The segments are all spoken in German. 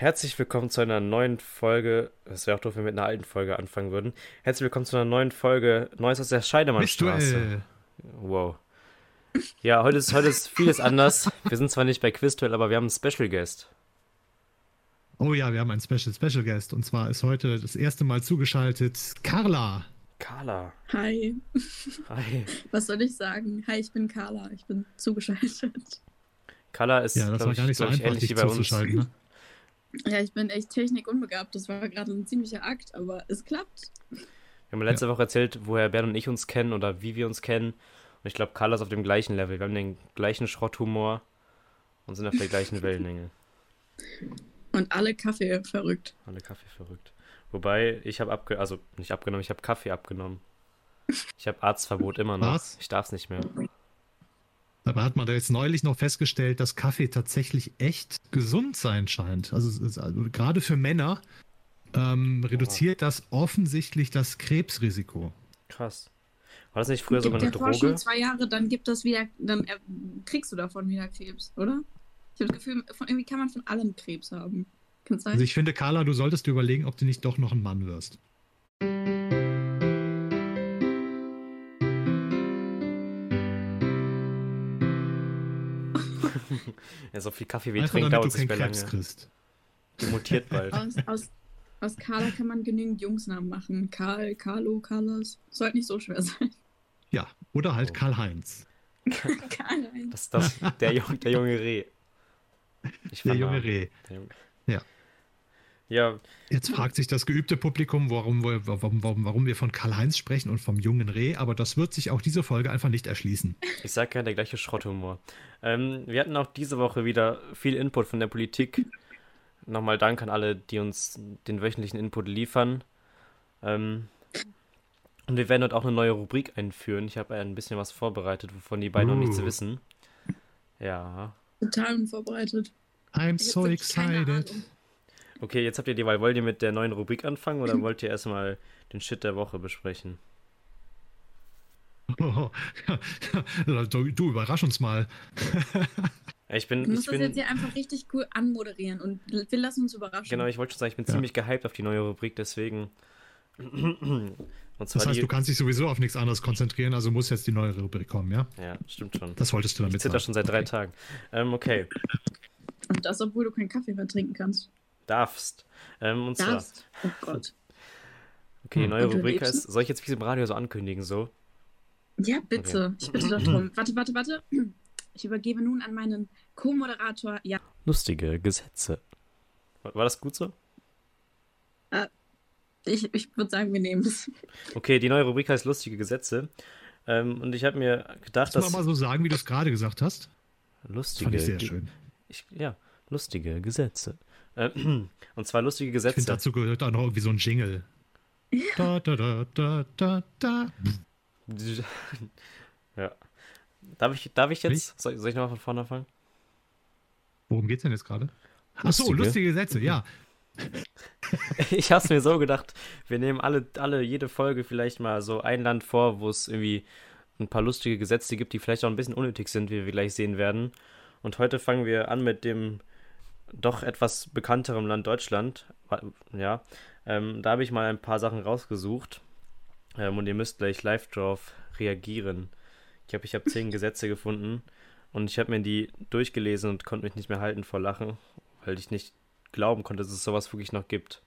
Herzlich willkommen zu einer neuen Folge. Es wäre auch doof, wenn wir mit einer alten Folge anfangen würden. Herzlich willkommen zu einer neuen Folge Neues aus der Scheidemannstraße. Wow. Ja, heute ist, heute ist vieles anders. Wir sind zwar nicht bei Quizduell, aber wir haben einen Special Guest. Oh ja, wir haben einen Special Special Guest und zwar ist heute das erste Mal zugeschaltet Carla. Carla. Hi, Hi. was soll ich sagen? Hi, ich bin Carla, ich bin zugeschaltet. Carla ist, Ja, das glaub war gar nicht so einfach, dich wie bei uns. zuzuschalten. Ne? Ja, ich bin echt technikunbegabt, das war gerade ein ziemlicher Akt, aber es klappt. Wir haben letzte Woche erzählt, woher Bernd und ich uns kennen oder wie wir uns kennen. Und ich glaube, Carla ist auf dem gleichen Level. Wir haben den gleichen Schrotthumor und sind auf der gleichen Wellenlänge. Und alle Kaffee verrückt. Alle Kaffee verrückt. Wobei, ich habe abge... Also, nicht abgenommen, ich habe Kaffee abgenommen. Ich habe Arztverbot immer noch. Was? Ich darf es nicht mehr. Aber hat man da jetzt neulich noch festgestellt, dass Kaffee tatsächlich echt gesund sein scheint. Also, also gerade für Männer ähm, reduziert das offensichtlich das Krebsrisiko. Krass. War das nicht früher sogar eine der Forschung Droge? zwei Jahre, dann gibt das wieder, dann kriegst du davon wieder Krebs, oder? Ich habe das Gefühl, von, irgendwie kann man von allem Krebs haben. Kann sein? Also ich finde, Carla, du solltest dir überlegen, ob du nicht doch noch ein Mann wirst. Ja, so viel Kaffee wie damit dauert du nicht keinen mehr Krebs lange. kriegst. Die mutiert bald. aus, aus, aus Carla kann man genügend Jungsnamen machen. Karl, Carlo, Carlos. Sollte nicht so schwer sein. Ja, oder halt Oh. Karl-Heinz. Karl-Heinz. Das ist das, der, der junge Reh. Ich Der junge. Reh. Der Junge- Ja. Ja, Jetzt fragt sich das geübte Publikum, warum, wir- warum, warum, warum wir von Karl-Heinz sprechen und vom jungen Reh, aber das wird sich auch diese Folge einfach nicht erschließen. ich sag ja der gleiche Schrotthumor. Ähm, wir hatten auch diese Woche wieder viel Input von der Politik. Nochmal Dank an alle, die uns den wöchentlichen Input liefern. Ähm, und wir werden dort auch eine neue Rubrik einführen. Ich habe ein bisschen was vorbereitet, wovon die beiden noch nichts Uh. wissen. Ja. Total unvorbereitet. I'm so excited. Okay, jetzt habt ihr die Wahl. Wollt ihr mit der neuen Rubrik anfangen oder wollt ihr erstmal den Shit der Woche besprechen? Oh, du, du überrasch uns mal. Ich bin, Du musst ich das bin, jetzt hier einfach richtig cool anmoderieren und wir lassen uns überraschen. genau, ich wollte schon sagen, ich bin Ja. ziemlich gehypt auf die neue Rubrik, deswegen. Und Das zwar heißt, die, du kannst dich sowieso auf nichts anderes konzentrieren, also muss jetzt die neue Rubrik kommen, ja? Ja, stimmt schon. Das wolltest du Ich damit zitter sagen. schon seit drei Tagen. Ähm, okay, Und das, obwohl du keinen Kaffee mehr trinken kannst. Darfst. Ähm, und zwar, Darfst. Oh Gott. okay, die Hm. neue Und du Rubrik heißt, soll ich jetzt wie im Radio so ankündigen, so? Ja, bitte. Ich bitte darum. Warte, warte, warte. Ich übergebe nun an meinen Co-Moderator. Ja, Lustige Gesetze. War, war das gut so? ich, ich würde sagen, wir nehmen es. Okay, die neue Rubrik heißt lustige Gesetze. Ähm, und ich habe mir gedacht, Kannst du dass. mal so sagen, wie du es gerade gesagt hast? Das Lustige fand ich sehr schön. Ich, ja, lustige Gesetze. Äh, und zwar lustige Ich finde, Gesetze. dazu gehört auch noch irgendwie so ein Jingle. Da, da, da, da, da, da. ja. Darf ich, darf ich jetzt? Soll, soll ich nochmal von vorne anfangen? Worum geht's denn jetzt gerade? Ach so, Lustige. lustige Sätze, ja. Ich hab's mir so gedacht, wir nehmen alle, alle, jede Folge vielleicht mal so ein Land vor, wo es irgendwie ein paar lustige Gesetze gibt, die vielleicht auch ein bisschen unnötig sind, wie wir gleich sehen werden. Und heute fangen wir an mit dem doch etwas bekannteren Land Deutschland. Ja, ähm, da habe ich mal ein paar Sachen rausgesucht. Ähm, und ihr müsst gleich live drauf reagieren. Ich glaube, ich habe zehn Gesetze gefunden und ich habe mir die durchgelesen und konnte mich nicht mehr halten vor Lachen, weil ich nicht glauben konnte, dass es sowas wirklich noch gibt.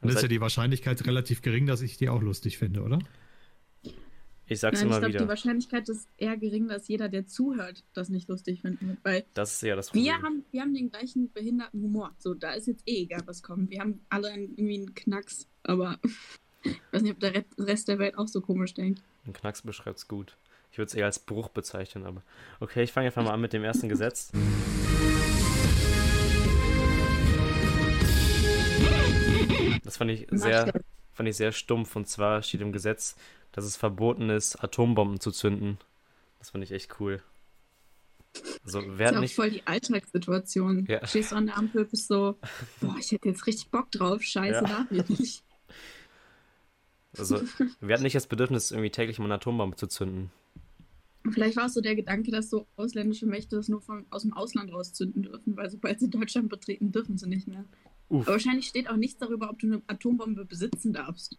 Dann ist ja die Wahrscheinlichkeit relativ gering, dass ich die auch lustig finde, oder? Ich sag's Nein, ich immer glaube, die wieder. Wahrscheinlichkeit ist eher gering, dass jeder, der zuhört, das nicht lustig finden wird. Weil Das ist ja das Problem. wir haben, wir haben den gleichen behinderten Humor. So, da ist jetzt eh egal, was kommt. Wir haben alle einen, irgendwie einen Knacks, aber ich weiß nicht, ob der Re- Rest der Welt auch so komisch denkt. Ein Knacks beschreibt's gut. Ich würde es eher als Bruch bezeichnen, aber. Okay, ich fange einfach mal an mit dem ersten Gesetz. Das fand ich sehr, fand ich sehr stumpf. Und zwar steht im Gesetz, dass es verboten ist, Atombomben zu zünden. Das fand ich echt cool. Also, wer Das ist nicht. voll die Alltagssituation. Ja. Stehst du an der Ampel, bist so, boah, ich hätte jetzt richtig Bock drauf, scheiße, Ja. darf ich nicht. Also, wer hat nicht das Bedürfnis, irgendwie täglich mal eine Atombombe zu zünden? Vielleicht war es so der Gedanke, dass so ausländische Mächte das nur von, aus dem Ausland rauszünden dürfen, weil sobald sie Deutschland betreten, dürfen sie nicht mehr. Uff. Aber wahrscheinlich steht auch nichts darüber, ob du eine Atombombe besitzen darfst.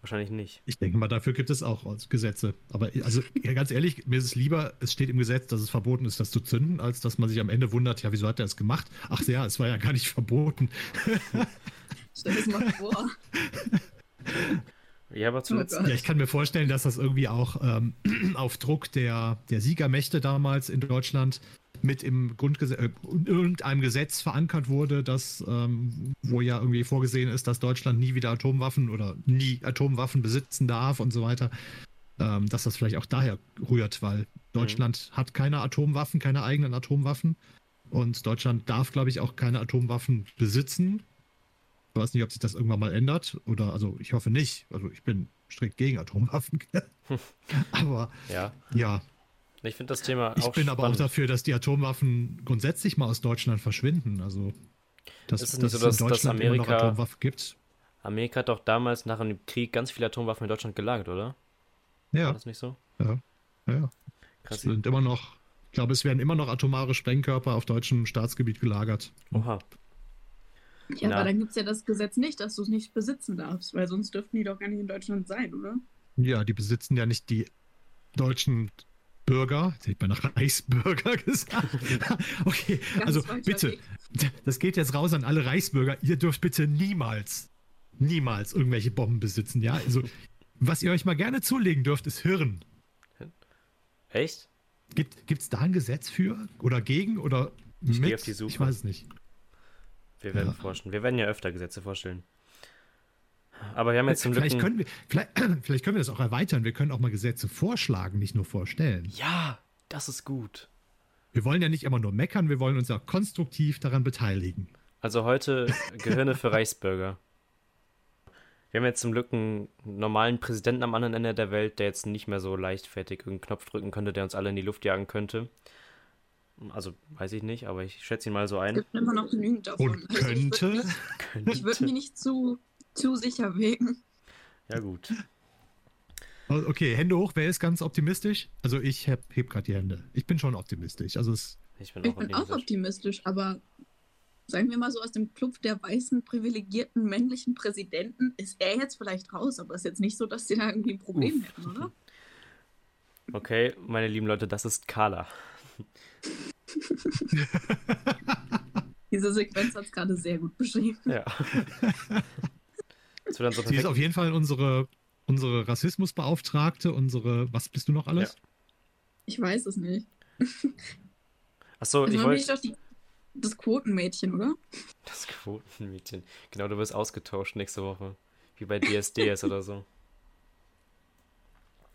Wahrscheinlich nicht. Ich denke mal, dafür gibt es auch Gesetze. Aber also ja, ganz ehrlich, mir ist es lieber, es steht im Gesetz, dass es verboten ist, das zu zünden, als dass man sich am Ende wundert, ja, wieso hat er es gemacht? Ach ja, es war ja gar nicht verboten. Stell dir das mal vor. Ja, aber zuletzt. Gott. Ja, ich kann mir vorstellen, dass das irgendwie auch ähm, auf Druck der, der Siegermächte damals in Deutschland mit im Grundgesetz, äh, in irgendeinem Gesetz verankert wurde, dass, ähm, wo ja irgendwie vorgesehen ist, dass Deutschland nie wieder Atomwaffen oder nie Atomwaffen besitzen darf und so weiter, ähm, dass das vielleicht auch daher rührt, weil Deutschland hat keine Atomwaffen, keine eigenen Atomwaffen und Deutschland darf, glaube ich, auch keine Atomwaffen besitzen. Ich weiß nicht, ob sich das irgendwann mal ändert oder, also ich hoffe nicht. Also ich bin strikt gegen Atomwaffen. aber Ja. ja, Ich finde das Thema ich auch bin aber auch spannend. dafür, dass die Atomwaffen grundsätzlich mal aus Deutschland verschwinden. Also, dass, Ist es nicht dass so, dass- es in dass Deutschland immer noch Amerika- Atomwaffen gibt. Amerika hat doch damals nach dem Krieg ganz viele Atomwaffen in Deutschland gelagert, oder? War Ja, das nicht so? ja, ja. Es Krass. sind immer noch, ich glaube, es werden immer noch atomare Sprengkörper auf deutschem Staatsgebiet gelagert. Oha. Ja, Na. aber dann gibt es ja das Gesetz nicht, dass du es nicht besitzen darfst, weil sonst dürften die doch gar nicht in Deutschland sein, oder? Ja, die besitzen ja nicht die deutschen Bürger, jetzt hätte ich nach Reichsbürger gesagt. okay, Ganz also bitte, das geht jetzt raus an alle Reichsbürger. Ihr dürft bitte niemals, niemals irgendwelche Bomben besitzen, ja? Also, was ihr euch mal gerne zulegen dürft, ist Hirn. Echt? Gibt es da ein Gesetz für oder gegen oder Ich mit? geh auf die Suche. Ich weiß es nicht. Wir werden Ja. forschen. Wir werden ja öfter Gesetze vorstellen. Aber wir haben jetzt zum Glück. Vielleicht können, wir, vielleicht, vielleicht können wir das auch erweitern. Wir können auch mal Gesetze vorschlagen, nicht nur vorstellen. Ja, das ist gut. Wir wollen ja nicht immer nur meckern, wir wollen uns auch konstruktiv daran beteiligen. Also heute Gehirne für Reichsbürger. Wir haben jetzt zum Glück einen normalen Präsidenten am anderen Ende der Welt, der jetzt nicht mehr so leichtfertig irgendeinen Knopf drücken könnte, der uns alle in die Luft jagen könnte. Also weiß ich nicht, aber ich schätze ihn mal so Es ein. gibt immer noch genügend davon. Und Also ich würd könnte. mich- Ich würde mich nicht zu, zu sicher wägen. Ja gut. Oh, Okay, Hände hoch, wer ist ganz optimistisch? Also ich heb, heb gerade die Hände. Ich bin schon optimistisch. Also es, Ich bin Ich auch bin auch optimistisch. optimistisch, aber sagen wir mal so, aus dem Club der weißen, privilegierten männlichen Präsidenten ist er jetzt vielleicht raus, aber ist jetzt nicht so, dass die da irgendwie ein Problem Uff. hätten, oder? Okay, meine lieben Leute, das ist Carla. Diese Sequenz hat es gerade sehr gut beschrieben. Ja. Das wird dann so sie ist auf jeden Fall unsere, unsere Rassismusbeauftragte, unsere, was bist du noch alles? Ich weiß es nicht. Achso, Also ich wollte. doch die, das Quotenmädchen, oder? Das Quotenmädchen. Genau, du wirst ausgetauscht nächste Woche. Wie bei DSDS oder so.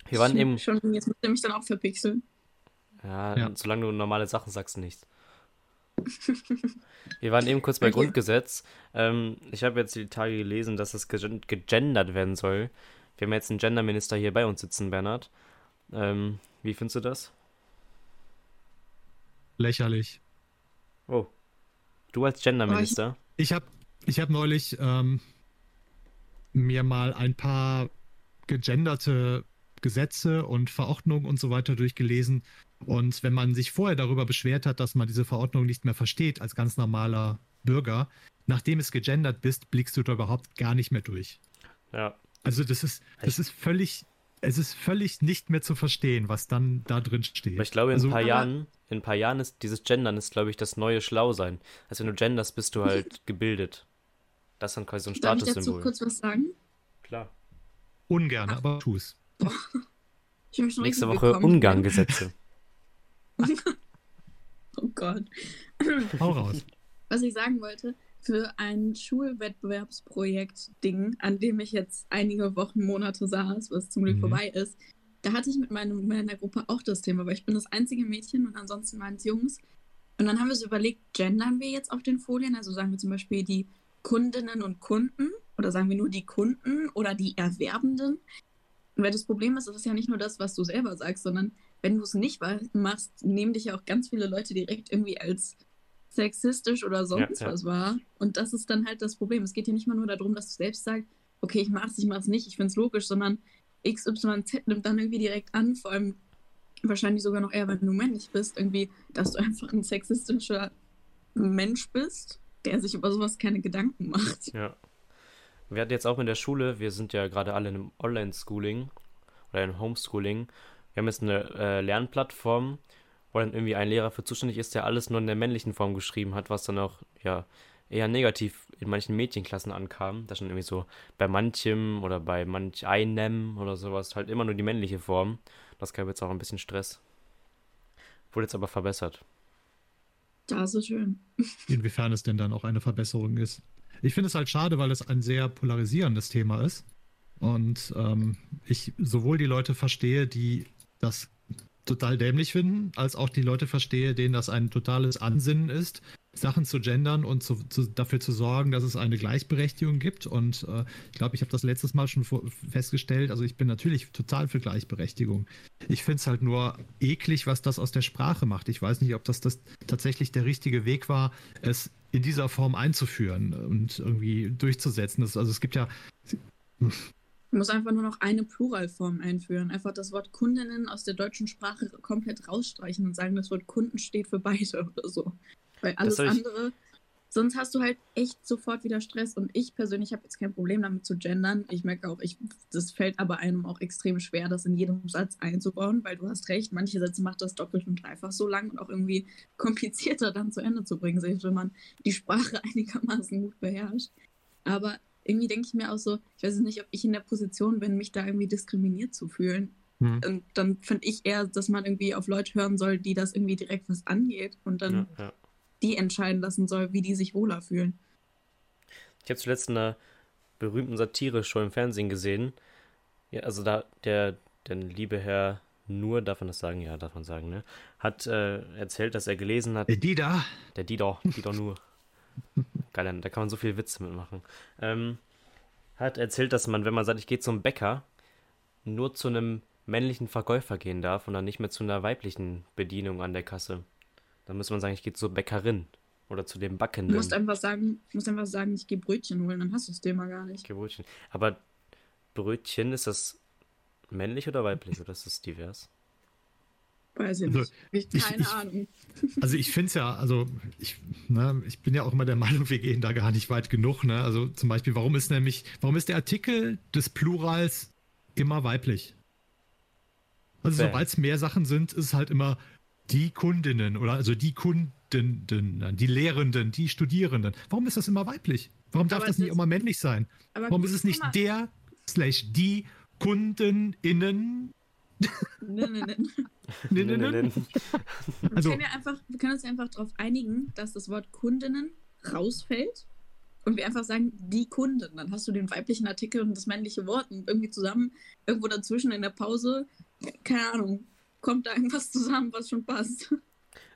Wir waren eben. Schon, jetzt müsst ihr mich dann auch verpixeln. Ja, Ja. solange du normale Sachen sagst, nichts. Wir waren eben kurz bei. Grundgesetz. Ähm, ich habe jetzt die Tage gelesen, dass es gegen- gegendert werden soll. Wir haben jetzt einen Genderminister hier bei uns sitzen, Bernhard. Ähm, wie findest du das? Lächerlich. Oh. Du als Genderminister? Ich habe ich hab neulich ähm, mir mal ein paar gegenderte Gesetze und Verordnungen und so weiter durchgelesen. Und wenn man sich vorher darüber beschwert hat, dass man diese Verordnung nicht mehr versteht als ganz normaler Bürger, nachdem es gegendert bist, blickst du da überhaupt gar nicht mehr durch. Ja. Also das ist, das ist völlig, es ist völlig nicht mehr zu verstehen, was dann da drin steht. Aber ich glaube, in also, ein paar Jahren, in ein paar Jahren ist dieses Gendern ist, glaube ich, das neue Schlausein. Also wenn du genderst, bist du halt gebildet. Das ist dann quasi so ein Darf ich dazu Statussymbol. kurz was sagen? Klar. ungern, aber tu's. Ich bin schon Nächste Woche. Ungarn-Gesetze. Oh Gott. Hau raus. Was ich sagen wollte, für ein Schulwettbewerbsprojekt-Ding, an dem ich jetzt einige Wochen, Monate saß, was zum Glück Mhm. vorbei ist, da hatte ich mit meinem, meiner Gruppe auch das Thema, weil ich bin das einzige Mädchen und ansonsten waren es Jungs. Und dann haben wir so überlegt, gendern wir jetzt auf den Folien? Also sagen wir zum Beispiel die Kundinnen und Kunden oder sagen wir nur die Kunden oder die Erwerbenden? Und weil das Problem ist, das ist ja nicht nur das, was du selber sagst, sondern wenn du es nicht machst, nehmen dich ja auch ganz viele Leute direkt irgendwie als sexistisch oder sonst Ja, ja. was wahr. Und das ist dann halt das Problem. Es geht ja nicht mal nur darum, dass du selbst sagst, okay, ich mach's, ich mach's nicht, ich find's logisch, sondern XYZ nimmt dann irgendwie direkt an, vor allem wahrscheinlich sogar noch eher, wenn du männlich bist, irgendwie, dass du einfach ein sexistischer Mensch bist, der sich über sowas keine Gedanken macht. Ja. Wir hatten jetzt auch in der Schule, wir sind ja gerade alle in einem Online-Schooling oder in Homeschooling. Wir haben jetzt eine äh, Lernplattform, wo dann irgendwie ein Lehrer für zuständig ist, der alles nur in der männlichen Form geschrieben hat, was dann auch ja eher negativ in manchen Mädchenklassen ankam. Da schon irgendwie so bei manchem oder bei manch einem oder sowas halt immer nur die männliche Form. Das gab jetzt auch ein bisschen Stress. Wurde jetzt aber verbessert. Das ist schön. Inwiefern es denn dann auch eine Verbesserung ist. Ich finde es halt schade, weil es ein sehr polarisierendes Thema ist. Und ähm, ich sowohl die Leute verstehe, die das total dämlich finden, als auch die Leute verstehe, denen das ein totales Ansinnen ist, Sachen zu gendern und zu, zu, dafür zu sorgen, dass es eine Gleichberechtigung gibt. Und äh, ich glaube, ich habe das letztes Mal schon festgestellt. Also ich bin natürlich total für Gleichberechtigung. Ich finde es halt nur eklig, was das aus der Sprache macht. Ich weiß nicht, ob das, das tatsächlich der richtige Weg war, es in dieser Form einzuführen und irgendwie durchzusetzen. Das, also es gibt ja. Man muss einfach nur noch eine Pluralform einführen. Einfach das Wort Kundinnen aus der deutschen Sprache komplett rausstreichen und sagen, das Wort Kunden steht für beide oder so. Weil alles andere, sonst hast du halt echt sofort wieder Stress. Und ich persönlich habe jetzt kein Problem damit zu gendern. Ich merke auch, ich, das fällt aber einem auch extrem schwer, das in jedem Satz einzubauen, weil du hast recht, manche Sätze macht das doppelt und dreifach so lang und auch irgendwie komplizierter dann zu Ende zu bringen, selbst wenn man die Sprache einigermaßen gut beherrscht. Aber irgendwie denke ich mir auch so, ich weiß nicht, ob ich in der Position bin, mich da irgendwie diskriminiert zu fühlen. Hm. Und dann finde ich eher, dass man irgendwie auf Leute hören soll, die das irgendwie direkt was angeht und dann ja, ja. die entscheiden lassen soll, wie die sich wohler fühlen. Ich habe zuletzt in einer berühmten Satire-Show im Fernsehen gesehen. Ja, also da der, der liebe Herr Nur, darf man das sagen? Ja, darf man sagen, ne? Hat äh, erzählt, dass er gelesen hat. Der Dida. Der Dida, Dida Nur. Geil, da kann man so viel Witze mitmachen. Ähm, hat erzählt, dass man, wenn man sagt, ich gehe zum Bäcker, nur zu einem männlichen Verkäufer gehen darf und dann nicht mehr zu einer weiblichen Bedienung an der Kasse. Dann muss man sagen, ich gehe zur Bäckerin oder zu dem Backenden. Du musst einfach sagen, musst einfach sagen, ich gehe Brötchen holen, dann hast du das Thema gar nicht. Ich gehe Brötchen. Aber Brötchen, ist das männlich oder weiblich oder ist das divers? Weiß ich also, nicht. Ich, keine ich, Ahnung. Also ich finde es ja, also ich, ne, ich bin ja auch immer der Meinung, wir gehen da gar nicht weit genug. Ne? Also zum Beispiel, warum ist nämlich, warum ist der Artikel des Plurals immer weiblich? Also sobald es mehr Sachen sind, ist es halt immer die Kundinnen oder also die Kundinnen, die Lehrenden, die Studierenden. Warum ist das immer weiblich? Warum darf aber das nicht immer männlich sein? Warum ist es nicht der slash die KundenInnen Nein, Also, wir, können ja einfach, wir können uns ja einfach darauf einigen, dass das Wort Kundinnen rausfällt und wir einfach sagen, die Kunden. Dann hast du den weiblichen Artikel und das männliche Wort und irgendwie zusammen, irgendwo dazwischen in der Pause, keine Ahnung, kommt da irgendwas zusammen, was schon passt.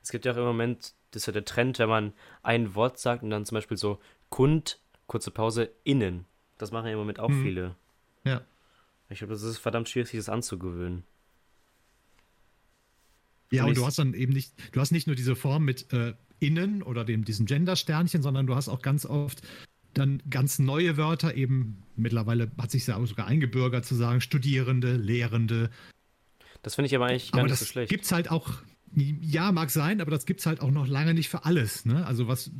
Es gibt ja auch im Moment, das ist ja der Trend, wenn man ein Wort sagt und dann zum Beispiel so Kund, kurze Pause, innen. Das machen ja im Moment auch hm. viele. Ja. Ich glaube, das ist verdammt schwierig, sich das anzugewöhnen. Ja, und du hast dann eben nicht, du hast nicht nur diese Form mit äh, innen oder dem, diesem Gender-Sternchen, sondern du hast auch ganz oft dann ganz neue Wörter, eben mittlerweile hat sich ja sogar eingebürgert zu sagen, Studierende, Lehrende. Das finde ich aber eigentlich gar aber nicht so schlecht. Gibt's halt auch, ja, mag sein, aber das gibt es halt auch noch lange nicht für alles. Ne? Also was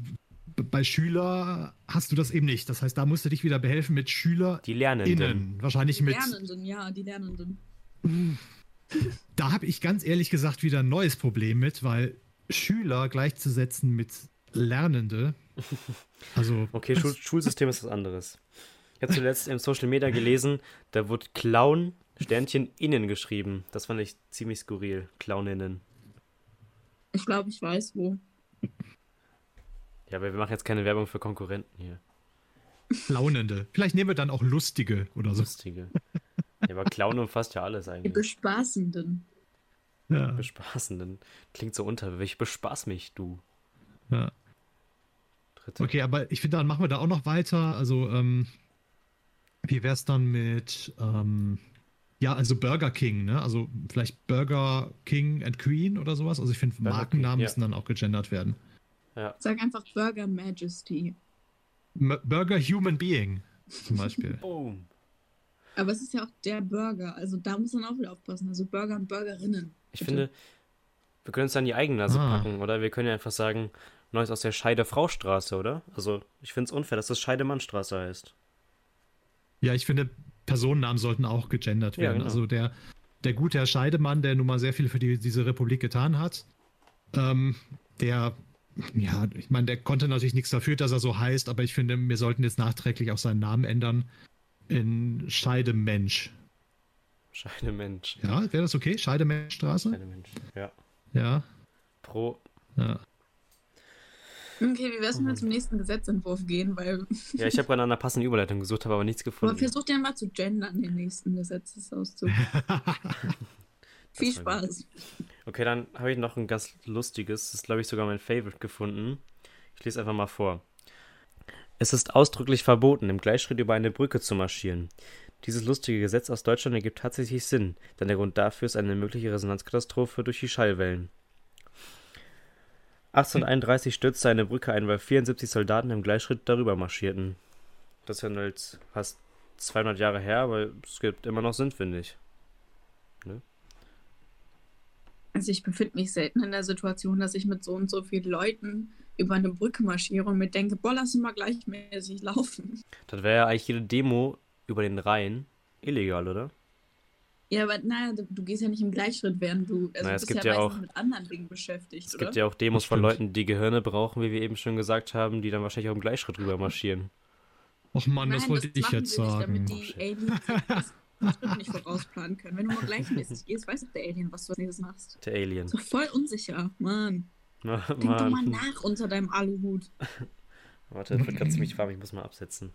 bei Schüler hast du das eben nicht. Das heißt, da musst du dich wieder behelfen mit Schüler. Die Lernenden. Innen. Wahrscheinlich die mit. Lernenden, ja, die Lernenden. Da habe ich ganz ehrlich gesagt wieder ein neues Problem mit, weil Schüler gleichzusetzen mit Lernende. Also. Okay, Schul Schulsystem ist was anderes. Ich habe zuletzt im Social Media gelesen, da wurde Clown Sternchen innen geschrieben. Das fand ich ziemlich skurril. Clowninnen. Ich glaube, ich weiß wo. Ja, aber wir machen jetzt keine Werbung für Konkurrenten hier. Launende. Vielleicht nehmen wir dann auch lustige oder so. Lustige. Ja, aber Clown umfasst ja alles eigentlich. Die Bespaßenden. Ja. Bespaßenden. Klingt so unterwürfig. Bespaß mich, du. Ja. Dritte. Okay, aber ich finde, dann machen wir da auch noch weiter. Also, ähm, wie wäre es dann mit, ähm, ja, also Burger King, ne? Also vielleicht Burger King and Queen oder sowas. Also ich finde, Markennamen King, ja. müssen dann auch gegendert werden. Ja. Sag einfach Burger Majesty. M Burger Human Being zum Beispiel. Boom. Aber es ist ja auch der Burger. Also da muss man auch wieder aufpassen. Also Burger und Burgerinnen. Ich bitte. finde, wir können uns dann die Eigennase Ah. packen, oder? Wir können ja einfach sagen, Neues aus der Scheide-Frau-Straße, oder? Also, ich finde es unfair, dass das Scheidemannstraße heißt. Ja, ich finde, Personennamen sollten auch gegendert Ja, werden. genau. Also der, der gute Herr Scheidemann, der nun mal sehr viel für die, diese Republik getan hat, ähm, der, ja, ich meine, der konnte natürlich nichts dafür, dass er so heißt, aber ich finde, wir sollten jetzt nachträglich auch seinen Namen ändern in Scheidemensch. Scheidemensch. Ja, wäre das okay? Scheidemenschstraße? Scheidemensch. Ja. Ja, Pro. ja. Okay, wie wär's, wenn wir zum nächsten Gesetzentwurf gehen? Weil. Ja, ich habe gerade nach einer passenden Überleitung gesucht, habe aber nichts Aber gefunden. versucht ja mal zu gendern, den nächsten Gesetzesauszug. Viel gut. Spaß. Okay, dann habe ich noch ein ganz lustiges, das ist glaube ich sogar mein Favorite gefunden. Ich lese einfach mal vor. Es ist ausdrücklich verboten, im Gleichschritt über eine Brücke zu marschieren. Dieses lustige Gesetz aus Deutschland ergibt tatsächlich Sinn, denn der Grund dafür ist eine mögliche Resonanzkatastrophe durch die Schallwellen. 1831 stürzte eine Brücke ein, weil 74 Soldaten im Gleichschritt darüber marschierten. Das ist ja halt fast 200 Jahre her, aber es gibt immer noch Sinn, finde ich. Also ich befinde mich selten in der Situation, dass ich mit so und so vielen Leuten über eine Brücke marschiere und mir denke, boah, lass uns mal gleichmäßig laufen. Das wäre ja eigentlich jede Demo über den Rhein illegal, oder? Ja, aber naja, du, du gehst ja nicht im Gleichschritt, während du, also Naja, du es bist gibt ja, ja meistens auch- mit anderen Dingen beschäftigt, Es oder? gibt ja auch Demos Das von. Leuten, die Gehirne brauchen, wie wir eben schon gesagt haben, die dann wahrscheinlich auch im Gleichschritt rüber marschieren. Och Mann, das Nein, wollte das ich jetzt nicht, sagen. damit Oh, die shit. Aliens das den Schritt nicht vorausplanen können. Wenn du nur gleichmäßig gehst, weiß doch der Alien, was du als nächstes machst. Der Alien. So voll unsicher, Mann. Na, Denk doch mal Mann. nach unter deinem Aluhut. Warte, das wird gerade ziemlich warm, ich muss mal absetzen.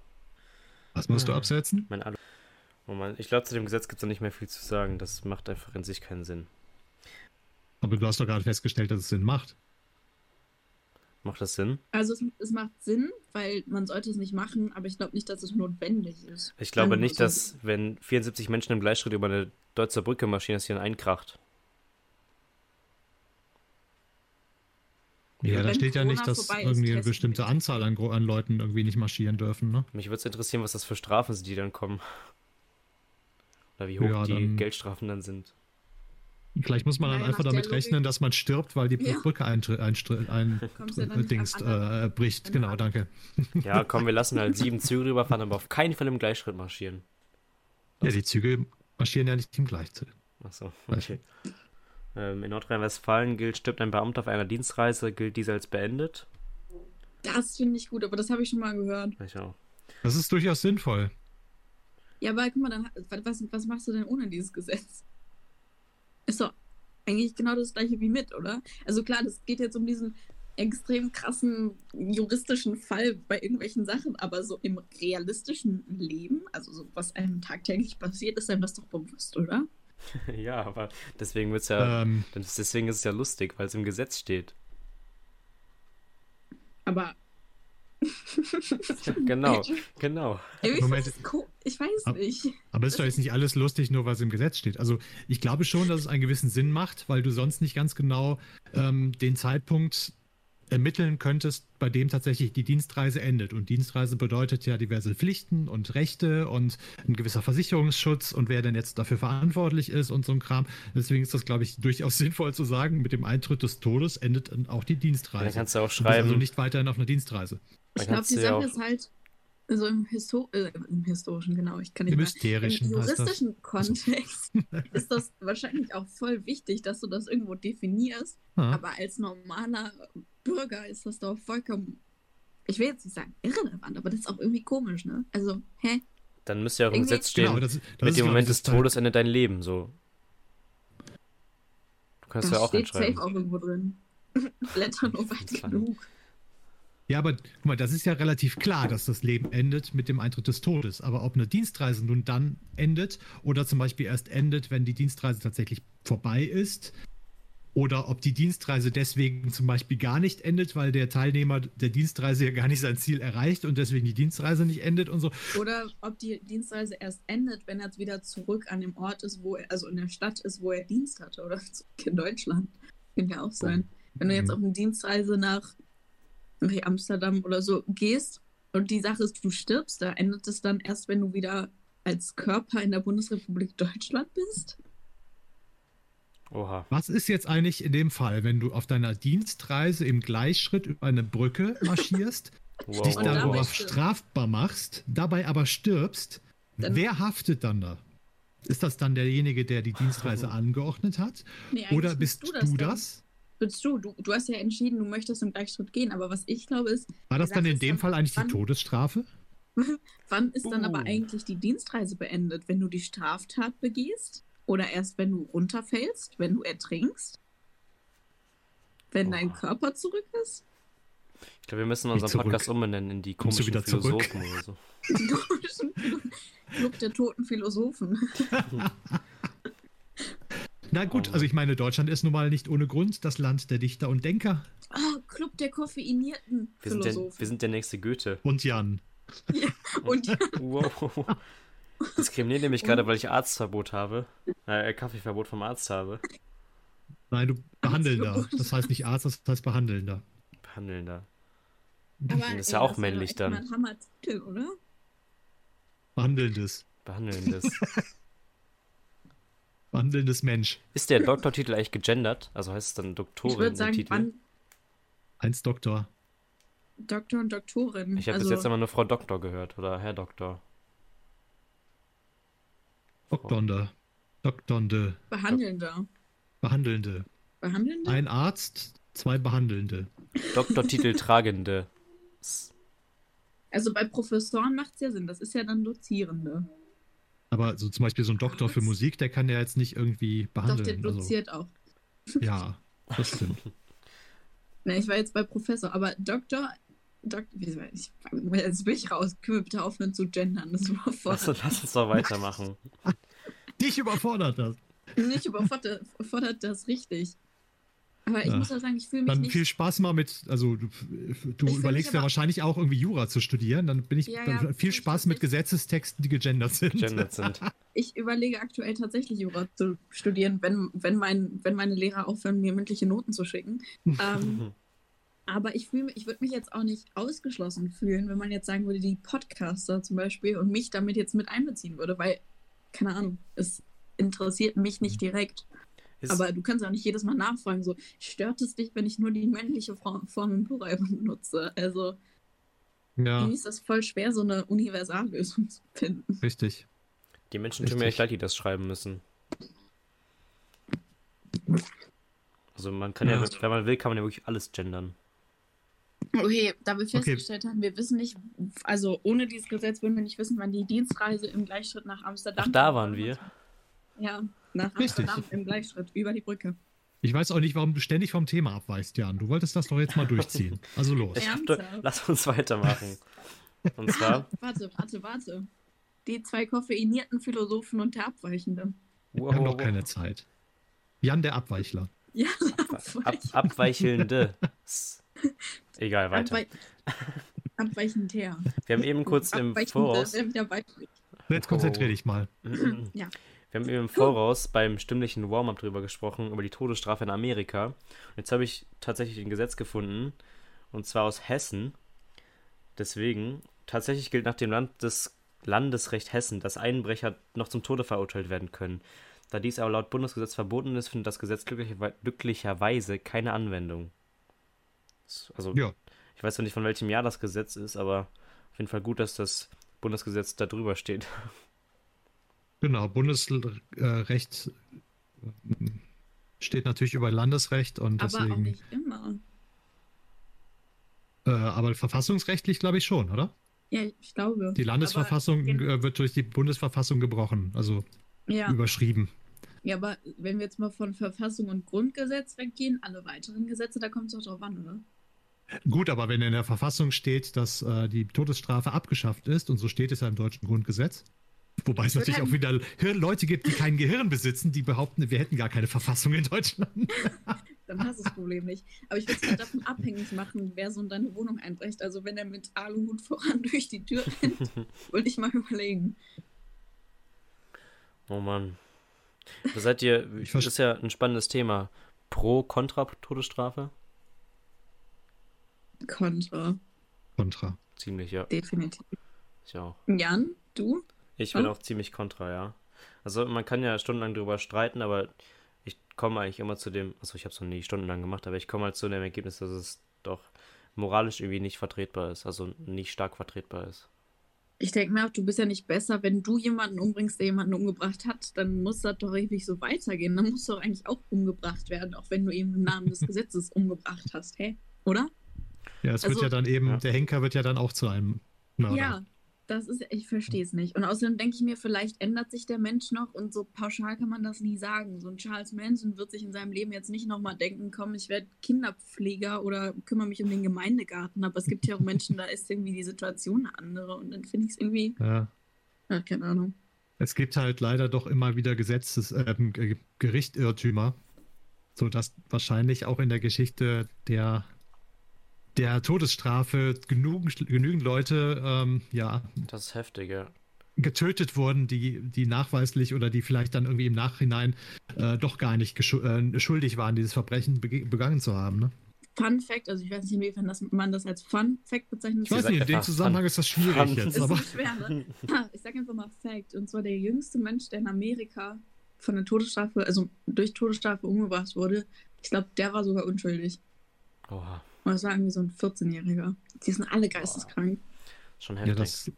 Was musst du absetzen? Mein Alu. Oh Mann, ich glaube, zu dem Gesetz gibt es da nicht mehr viel zu sagen. Das macht einfach in sich keinen Sinn. Aber du hast doch gerade festgestellt, dass es Sinn macht. Macht das Sinn? Also es, es macht Sinn, weil man sollte es nicht machen, aber ich glaube nicht, dass es notwendig ist. Ich glaube du nicht, dass, wenn 74 Menschen im Gleichschritt über eine deutsche Brücke marschieren, dass hier ein einkracht. Ja, da steht ja Corona nicht, dass irgendwie eine bestimmte. Anzahl an, an Leuten irgendwie nicht marschieren dürfen, ne? Mich würde es interessieren, was das für Strafen sind, die dann kommen. Oder wie hoch Ja, die Geldstrafen dann sind. Vielleicht muss man dann Naja, einfach damit Logik- rechnen, dass man stirbt, weil die Ja. Brücke einstri- ein, ja äh, nicht Dings, anderen- äh, bricht. Genau, danke. Ja, komm, wir lassen halt sieben Züge rüberfahren, aber auf keinen Fall im Gleichschritt marschieren. Ja, die Züge marschieren ja nicht im Gleichzeit. Achso, okay. Ähm, in Nordrhein-Westfalen gilt, stirbt ein Beamter auf einer Dienstreise, gilt diese als beendet. Das finde ich gut, aber das habe ich schon mal gehört. Ich auch. Das ist durchaus sinnvoll. Ja, aber guck mal, dann, was, was machst du denn ohne dieses Gesetz? Ist doch eigentlich genau das gleiche wie mit, oder? Also klar, das geht jetzt um diesen extrem krassen juristischen Fall bei irgendwelchen Sachen, aber so im realistischen Leben, also so was einem tagtäglich passiert, ist einem das doch bewusst, oder? ja, aber deswegen wird's ja, Ähm, deswegen ist es ja lustig, weil es im Gesetz steht. Aber Genau, genau. Moment. ich weiß nicht. aber ist doch jetzt nicht alles lustig, nur weil es im Gesetz steht. Also ich glaube schon, dass es einen gewissen Sinn macht, weil du sonst nicht ganz genau ähm, den Zeitpunkt ermitteln könntest, bei dem tatsächlich die Dienstreise endet. Und Dienstreise bedeutet ja diverse Pflichten und Rechte und ein gewisser Versicherungsschutz und wer denn jetzt dafür verantwortlich ist und so ein Kram. Deswegen ist das, glaube ich, durchaus sinnvoll zu sagen, mit dem Eintritt des Todes endet dann auch die Dienstreise. Dann kannst du auch Du bist schreiben, also nicht weiterhin auf einer Dienstreise. Ich glaube, die du Sache auch- ist halt, so im, Histo äh, im historischen, genau, ich kann nicht Im mehr. Hysterischen Im juristischen Kontext ist das wahrscheinlich auch voll wichtig, dass du das irgendwo definierst. Ja. Aber als normaler Bürger ist das doch vollkommen, ich will jetzt nicht sagen irrelevant, aber das ist auch irgendwie komisch, ne? Also, hä? dann müsste ja auch im Irgendwie- Gesetz stehen, Genau, das, das mit dem glaub Moment des das Todes endet dein Leben, so. Du kannst ja auch steht safe entschreiben. auch irgendwo drin. Blätter nur weit genug. Ja, aber guck mal, das ist ja relativ klar, dass das Leben endet mit dem Eintritt des Todes. Aber ob eine Dienstreise nun dann endet oder zum Beispiel erst endet, wenn die Dienstreise tatsächlich vorbei ist, oder ob die Dienstreise deswegen zum Beispiel gar nicht endet, weil der Teilnehmer der Dienstreise ja gar nicht sein Ziel erreicht und deswegen die Dienstreise nicht endet und so. Oder ob die Dienstreise erst endet, wenn er jetzt wieder zurück an dem Ort ist, wo er, also in der Stadt ist, wo er Dienst hatte. Oder zurück in Deutschland. Kann ja auch sein. Wenn du jetzt Mhm. auf eine Dienstreise nach Amsterdam oder so gehst und die Sache ist, du stirbst, da endet es dann erst, wenn du wieder als Körper in der Bundesrepublik Deutschland bist? Oha. Was ist jetzt eigentlich in dem Fall, wenn du auf deiner Dienstreise im Gleichschritt über eine Brücke marschierst, Wow. dich darüber stirbst. strafbar machst, dabei aber stirbst, Dann- wer haftet dann da? Ist das dann derjenige, der die Dienstreise angeordnet hat? Nee, Oder bist du du dann. das? Bist du. du. Du hast ja entschieden, du möchtest im Gleichschritt gehen. Aber was ich glaube ist, War das dann in dem Fall eigentlich die Todesstrafe? wann ist dann aber Uh. eigentlich die Dienstreise beendet? Wenn du die Straftat begehst? Oder erst, wenn du runterfällst? Wenn du ertrinkst? Wenn dein Boah. Körper zurück ist? Ich glaube, wir müssen unseren zurück. Podcast umbenennen in die komischen wieder zurück? Philosophen oder so. Die komischen Club der toten Philosophen. Na gut, Oh. also ich meine, Deutschland ist nun mal nicht ohne Grund das Land der Dichter und Denker. Ah, Club der koffeinierten Wir sind, der, Philosophen. wir sind der nächste Goethe. Und Jan. Und Wow. Diskriminiert nämlich gerade, weil ich Arztverbot habe. Äh, Kaffeeverbot vom Arzt habe. Nein, du Behandelnder. Arztverbot. Das heißt nicht Arzt, das heißt Behandelnder. Behandelnder. Aber, Das ist ey, ja auch das männlich dann. ein Hammertitel, oder? Behandelndes. Behandelndes. Behandelndes Mensch. Ist der Doktortitel eigentlich gegendert? Also heißt es dann Ich Doktorin würde im sagen, Titel? wann Eins Doktor. Doktor und Doktorin. Ich habe also, bis jetzt immer nur Frau Doktor gehört oder Herr Doktor. Doktornde. Doktornde. Behandelnder. Behandelnde. Behandelnder? Ein Arzt, zwei Behandelnde. Doktortitel tragende. Also bei Professoren macht es ja Sinn. Das ist ja dann Dozierende. Aber so zum Beispiel so ein Doktor für? Musik, der kann ja jetzt nicht irgendwie Doch, der behandeln. Also, doziert auch. ja, das stimmt. Ne, ich war jetzt bei Professor, aber Doktor. Dok wie, ich, jetzt bin ich raus. Können wir bitte aufhören zu gendern? Das Lass, überfordert. lass uns doch weitermachen. Dich überfordert das. Nicht überfordert das richtig. Aber ich Ja. muss auch sagen, ich fühle mich Dann nicht. viel Spaß mal mit, also du, du überlegst ja wahrscheinlich auch irgendwie Jura zu studieren. Dann bin ich Ja, dann ja, viel ich Spaß mit Gesetzestexten, die gegendert sind. Gegendert sind. Ich überlege aktuell tatsächlich Jura zu studieren, wenn, wenn, mein, wenn meine Lehrer aufhören, mir mündliche Noten zu schicken. Ähm, aber ich fühle mich, ich würde mich jetzt auch nicht ausgeschlossen fühlen, wenn man jetzt sagen würde, die Podcaster zum Beispiel und mich damit jetzt mit einbeziehen würde, weil, keine Ahnung, es interessiert mich nicht direkt. Ist, Aber du kannst auch nicht jedes Mal nachfragen, so, stört es dich, wenn ich nur die männliche Form, Form im Plural benutze? Also, Ja, irgendwie ist das voll schwer, so eine Universallösung zu finden. richtig. die Menschen tun mir echt leid, die das schreiben müssen. Also man kann ja, Ja. wenn man will, kann man ja wirklich alles gendern. Okay, da wir Okay. festgestellt haben, wir wissen nicht, also ohne dieses Gesetz würden wir nicht wissen, wann die Dienstreise im Gleichschritt nach Amsterdam. Ach, da waren wir. Ja, nach Richtig. Amsterdam im Gleichschritt über die Brücke. Ich weiß auch nicht, warum du ständig vom Thema abweichst, Jan. Du wolltest das doch jetzt mal durchziehen. Also los. Dachte, lass uns weitermachen. Und zwar, Warte, warte, warte. Die zwei koffeinierten Philosophen und der Abweichende. Wir haben noch keine Zeit. Jan der Abweichler. Ja, Ab, abweichelnde. S- Egal, weiter. Abwei abweichend her. Wir haben eben kurz im Abweichende, Voraus. Jetzt konzentrier dich mal. Ja. Wir haben eben im Voraus beim stimmlichen Warm-up drüber gesprochen, über die Todesstrafe in Amerika. Und jetzt habe ich tatsächlich ein Gesetz gefunden, und zwar aus Hessen. Deswegen, tatsächlich gilt nach dem Land des Landesrecht Hessen, dass Einbrecher noch zum Tode verurteilt werden können. Da dies aber laut Bundesgesetz verboten ist, findet das Gesetz glücklicherwe- glücklicherweise keine Anwendung. Also, Ja. ich weiß noch nicht, von welchem Jahr das Gesetz ist, aber auf jeden Fall gut, dass das Bundesgesetz da drüber steht. Genau, Bundesrecht äh, steht natürlich über Landesrecht und Aber auch deswegen. nicht immer. Äh, aber verfassungsrechtlich glaube ich schon, oder? Ja, ich glaube. Die Landesverfassung Aber, äh, wird durch die Bundesverfassung gebrochen, also ja. überschrieben. ja, aber wenn wir jetzt mal von Verfassung und Grundgesetz weggehen, alle weiteren Gesetze, da kommt es doch drauf an, oder? Gut, aber wenn in der Verfassung steht, dass äh, die Todesstrafe abgeschafft ist, und so steht es ja im deutschen Grundgesetz, wobei es natürlich auch wieder Hirn Leute gibt, die kein Gehirn besitzen, die behaupten, wir hätten gar keine Verfassung in Deutschland. Dann hast du das Problem nicht. Aber ich würde es halt davon abhängig machen, wer so in deine Wohnung einbrecht. Also wenn er mit Aluhut voran durch die Tür rennt, würde ich mal überlegen. Oh Mann. Da seid ihr, Ich das ist ja ein spannendes Thema. Pro, Contra Todesstrafe? Kontra, Contra. Ziemlich, ja. definitiv. Ich auch. Jan, du? Ich bin Hm? auch ziemlich kontra, ja. Also man kann ja stundenlang drüber streiten, aber ich komme eigentlich immer zu dem, also ich habe es noch nie stundenlang gemacht, aber ich komme halt zu dem Ergebnis, dass es doch moralisch irgendwie nicht vertretbar ist, also nicht stark vertretbar ist. Ich denke mir auch, du bist ja nicht besser, wenn du jemanden umbringst, der jemanden umgebracht hat, dann muss das doch ewig so weitergehen. Dann musst du doch eigentlich auch umgebracht werden, auch wenn du eben im Namen des Gesetzes umgebracht hast, hä? Oder? Ja, es wird Also- ja dann eben, Ja. der Henker wird ja dann auch zu einem Mörder. Ja, das ist, ich verstehe es nicht. Und außerdem denke ich mir, vielleicht ändert sich der Mensch noch und so pauschal kann man das nie sagen. So ein Charles Manson wird sich in seinem Leben jetzt nicht nochmal denken, komm, ich werde Kinderpfleger oder kümmere mich um den Gemeindegarten. Aber es gibt ja auch Menschen, da ist irgendwie die Situation eine andere und dann finde ich es irgendwie, Ja. ja, keine Ahnung. Es gibt halt leider doch immer wieder Gesetzes, ähm, Ge- Gerichtirrtümer, sodass wahrscheinlich auch in der Geschichte der, der Todesstrafe genügend, genügend Leute ähm, ja, Das ist heftig, ja. getötet wurden, die, die nachweislich oder die vielleicht dann irgendwie im Nachhinein äh, doch gar nicht äh, schuldig waren, dieses Verbrechen bege- begangen zu haben. Ne? Fun Fact, also ich weiß nicht, inwiefern das, man das als Fun Fact bezeichnet. Ich weiß nicht, in dem Zusammenhang Fun- ist das schwierig Fun. jetzt, ist aber so schwer, ne? Ha, Ich sage einfach mal Fact. Und zwar der jüngste Mensch, der in Amerika von der Todesstrafe, also durch Todesstrafe umgebracht wurde, ich glaube, der war sogar unschuldig. Oha, Und das war irgendwie so ein 14-Jähriger. Die sind alle geisteskrank. schon ja, heftig. das,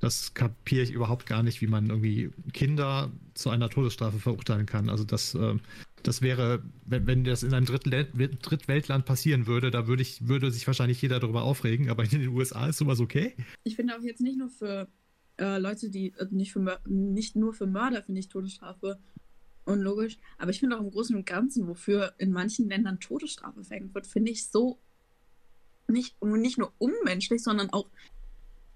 das kapiere ich überhaupt gar nicht, wie man irgendwie Kinder zu einer Todesstrafe verurteilen kann. Also das, ähm, das wäre, wenn, wenn das in einem Drittwel Drittweltland passieren würde, da würde ich, würde sich wahrscheinlich jeder darüber aufregen, aber in den USA ist sowas okay. Ich finde auch jetzt nicht nur für äh, Leute, die, äh, nicht, für, nicht nur für Mörder finde ich Todesstrafe unlogisch, aber ich finde auch im Großen und Ganzen, wofür in manchen Ländern Todesstrafe verhängt wird, finde ich so nicht, nicht nur unmenschlich, sondern auch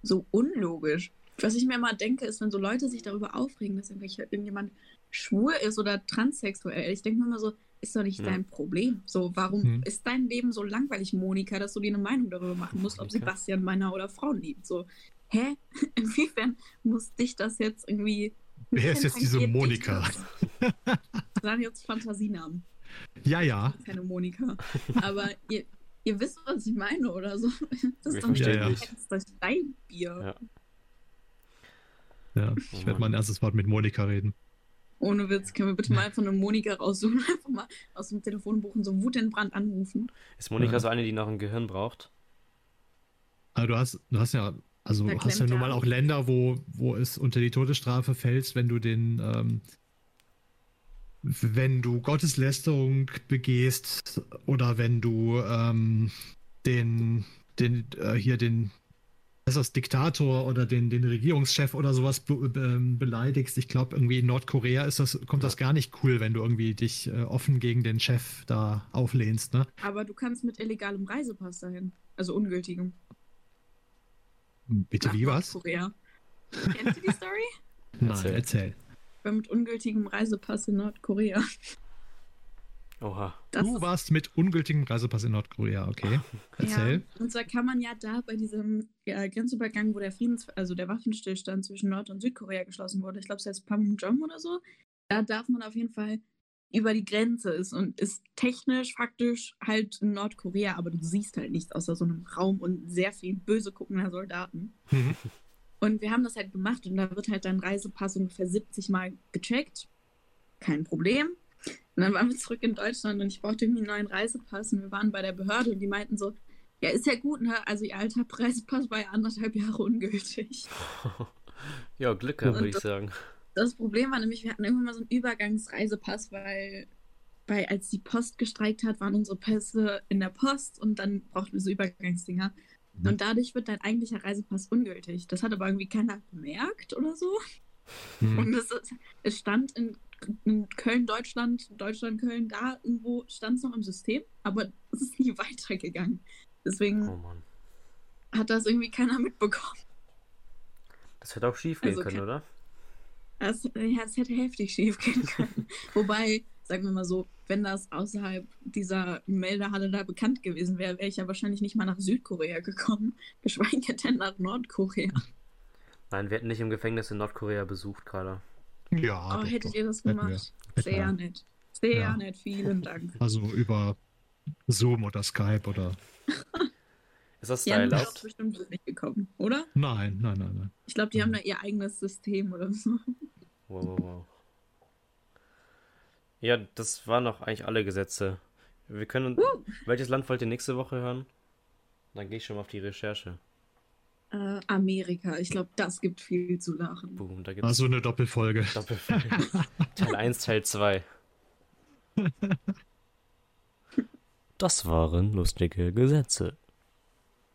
so unlogisch. Was ich mir immer denke, ist, wenn so Leute sich darüber aufregen, dass irgendjemand schwul ist oder transsexuell. Ich denke mir immer so, ist doch nicht Ja. dein Problem. So, warum Hm. ist dein Leben so langweilig, Monika, dass du dir eine Meinung darüber machen musst, ob? Sebastian Männer oder Frauen liebt? So, hä? Inwiefern muss dich das jetzt irgendwie. Wer ist jetzt diese Monika? waren jetzt Fantasienamen, Ja, ja. keine Monika. Aber ihr, ihr wisst, was ich meine, oder so. Das ist doch nicht dich. Herz, das ist dein Bier. Ja. ja. Ich werde mein erstes Wort mit Monika reden. Ohne Witz, können wir bitte mal einfach eine Monika raussuchen, einfach mal aus dem Telefonbuch und so Wut in Brand anrufen. Ist Monika Ja. so eine, die noch ein Gehirn braucht? Aber du hast, du hast ja, also Da hast ja klemmt nun mal auch Länder, wo, wo es unter die Todesstrafe fällt, wenn du den, ähm, wenn du Gotteslästerung begehst oder wenn du ähm, den, den, äh, hier den, ist das, Diktator oder den, den Regierungschef oder sowas be ähm, beleidigst. Ich glaube, irgendwie in Nordkorea ist das, kommt das gar nicht cool, wenn du irgendwie dich äh, offen gegen den Chef da auflehnst, ne? Aber du kannst mit illegalem Reisepass dahin. Also ungültigem. Bitte wie was? Nordkorea. Kennst du die Story? Nein, Erzähl. Ich war mit ungültigem Reisepass in Nordkorea. Oha. Das du warst mit ungültigem Reisepass in Nordkorea, okay. Erzähl. Ja, und zwar kann man ja da bei diesem ja, Grenzübergang, wo der Friedens, also der Waffenstillstand zwischen Nord- und Südkorea geschlossen wurde, ich glaube, es heißt Panmunjom oder so, da darf man auf jeden Fall über die Grenze ist und ist technisch, faktisch halt in Nordkorea, aber du siehst halt nichts außer so einem Raum und sehr viel böse guckender Soldaten. Mhm. Und wir haben das halt gemacht und da wird halt dein Reisepass ungefähr 70 Mal gecheckt. Kein Problem. Und dann waren wir zurück in Deutschland und ich brauchte irgendwie einen neuen Reisepass und wir waren bei der Behörde und die meinten so, ja, ist ja gut, ne? Also ihr alter Reisepass war ja anderthalb Jahre ungültig. ja, Glück Und würde ich sagen. Das Problem war nämlich, wir hatten irgendwann mal so einen Übergangsreisepass, weil, weil als die Post gestreikt hat, waren unsere Pässe in der Post und dann brauchten wir so Übergangsdinger. Mhm. Und dadurch wird dein eigentlicher Reisepass ungültig. Das hat aber irgendwie keiner bemerkt oder so. Mhm. Und es, ist- es stand in, in Köln, Deutschland, Deutschland, Köln, da irgendwo stand es noch im System, aber es ist nie weitergegangen. Deswegen Oh hat das irgendwie keiner mitbekommen. Das hätte auch schief gehen Also können, oder? Es, ja, es hätte heftig schief gehen können. Wobei, sagen wir mal so, wenn das außerhalb dieser Meldehalle da bekannt gewesen wäre, wäre ich ja wahrscheinlich nicht mal nach Südkorea gekommen, geschweige denn nach Nordkorea. Nein, wir hätten nicht im Gefängnis in Nordkorea besucht, Carla. Ja, oh, doch, hättet doch. ihr das gemacht? Sehr Hätten nett. Sehr Ja. nett, vielen Dank. Also über Zoom oder Skype oder. Ist das da Ja, das erlaubt? ist bestimmt so nicht gekommen, oder? Nein, nein, nein, nein. Ich glaube, die haben da ihr eigenes System oder so. Wow, wow, wow. Ja, das waren noch eigentlich alle Gesetze. Wir können. Welches Land wollt ihr nächste Woche hören? Dann gehe ich schon mal auf die Recherche. Äh, Amerika, ich glaube, das gibt viel zu lachen. Boom, da gibt es Also eine Doppelfolge. Doppelfolge. Teil 1, Teil 2. Das waren lustige Gesetze.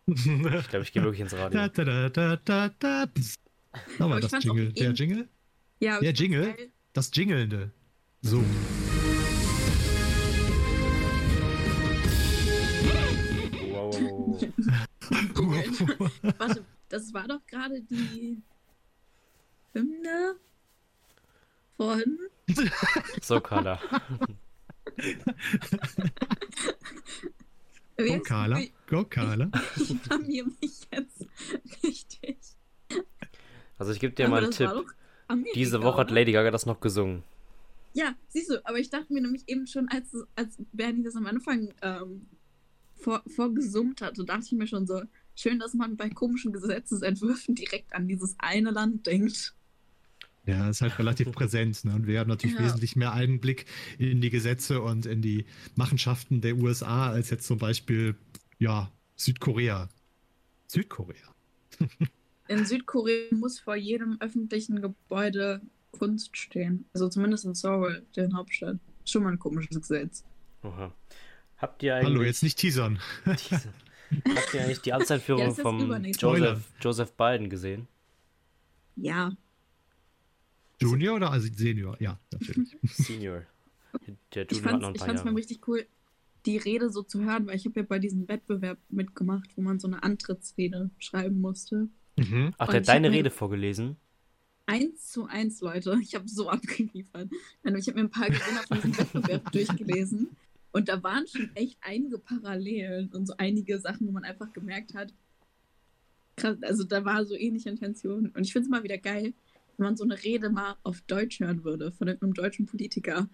Ich glaube, ich gehe wirklich ins Radio. Da, da, da, da, da, da. Nochmal das Jingle. Der Jingle? Ja, Der Jingle? Das Jingelnde. So. Wow. Warte, das war doch gerade die Hymne von. So, Carla. Go Carla. Go Carla. Ich blamier mich jetzt richtig. Also, ich gebe dir Aber mal einen Tipp. Diese Woche hat? Lady Gaga das noch gesungen. Ja, siehst du, aber ich dachte mir nämlich eben schon, als, als Bernie das am Anfang ähm, vor, vorgesummt hatte, dachte ich mir schon so, schön, dass man bei komischen Gesetzesentwürfen direkt an dieses eine Land denkt. Ja, ist halt relativ präsent. Ne? Und wir haben natürlich Ja. wesentlich mehr Einblick in die Gesetze und in die Machenschaften der USA als jetzt zum Beispiel, ja, Südkorea. Südkorea. In Südkorea muss vor jedem öffentlichen Gebäude Kunst stehen. Also zumindest in Seoul, der Hauptstadt. Schon mal ein komisches Gesetz. Oha. Habt ihr eigentlich. Hallo, jetzt nicht teasern. Diese, habt ihr eigentlich die Amtseinführung Ja, Woche. Joseph, Joseph Biden gesehen? Ja, Junior oder also Senior? Ja, natürlich. Senior. Der ich Junior hat noch fand's, ein ich paar fand's mal Jahre. richtig cool, die Rede so zu hören, weil ich habe ja bei diesem Wettbewerb mitgemacht, wo man so eine Antrittsrede schreiben musste. Mhm. Ach, der hat deine Rede vorgelesen? Eins zu eins, Leute. Ich habe so abgeliefert. Ich habe mir ein paar Gewinner von diesem Wettbewerb durchgelesen. Und da waren schon echt einige Parallelen und so einige Sachen, wo man einfach gemerkt hat, krass, also da war so ähnliche Intention. Und ich finde es mal wieder geil, wenn man so eine Rede mal auf Deutsch hören würde von einem deutschen Politiker.